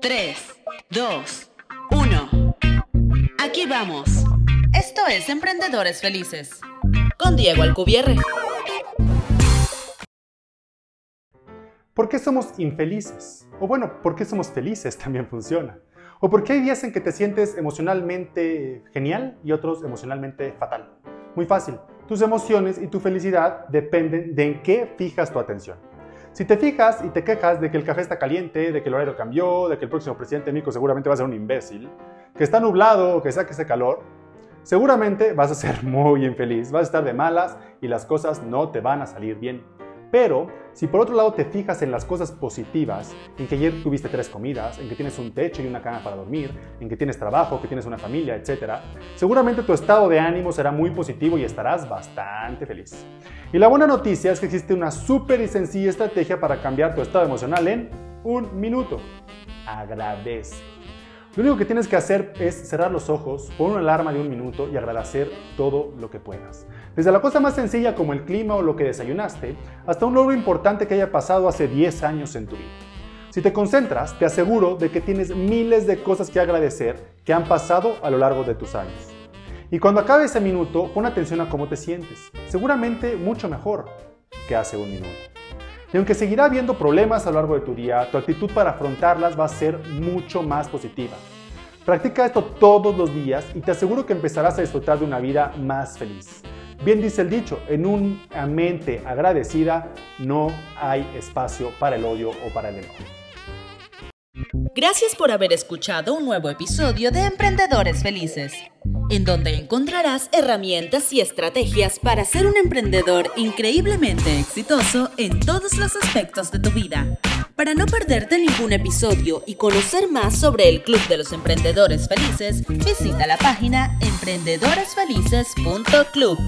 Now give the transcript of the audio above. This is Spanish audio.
3, 2, 1. Aquí vamos. Esto es Emprendedores Felices. Con Diego Alcubierre. ¿Por qué somos infelices? O bueno, ¿por qué somos felices? También funciona. ¿O por qué hay días en que te sientes emocionalmente genial y otros emocionalmente fatal? Muy fácil. Tus emociones y tu felicidad dependen de en qué fijas tu atención. Si te fijas y te quejas de que el café está caliente, de que el horario cambió, de que el próximo presidente Mico seguramente va a ser un imbécil, que está nublado que saque ese calor, seguramente vas a ser muy infeliz, vas a estar de malas y las cosas no te van a salir bien. Pero si por otro lado te fijas en las cosas positivas, en que ayer tuviste tres comidas, en que tienes un techo y una cama para dormir, en que tienes trabajo, que tienes una familia, etc., seguramente tu estado de ánimo será muy positivo y estarás bastante feliz. Y la buena noticia es que existe una súper y sencilla estrategia para cambiar tu estado emocional en un minuto. Agradece. Lo único que tienes que hacer es cerrar los ojos, poner una alarma de un minuto y agradecer todo lo que puedas. Desde la cosa más sencilla como el clima o lo que desayunaste, hasta un logro importante que haya pasado hace 10 años en tu vida. Si te concentras, te aseguro de que tienes miles de cosas que agradecer que han pasado a lo largo de tus años. Y cuando acabe ese minuto, pon atención a cómo te sientes. Seguramente mucho mejor que hace un minuto. Y aunque seguirá habiendo problemas a lo largo de tu día, tu actitud para afrontarlas va a ser mucho más positiva. Practica esto todos los días y te aseguro que empezarás a disfrutar de una vida más feliz. Bien dice el dicho, en una mente agradecida no hay espacio para el odio o para el enojo. Gracias por haber escuchado un nuevo episodio de Emprendedores Felices, en donde encontrarás herramientas y estrategias para ser un emprendedor increíblemente exitoso en todos los aspectos de tu vida. Para no perderte ningún episodio y conocer más sobre el Club de los Emprendedores Felices, visita la página emprendedoresfelices.club.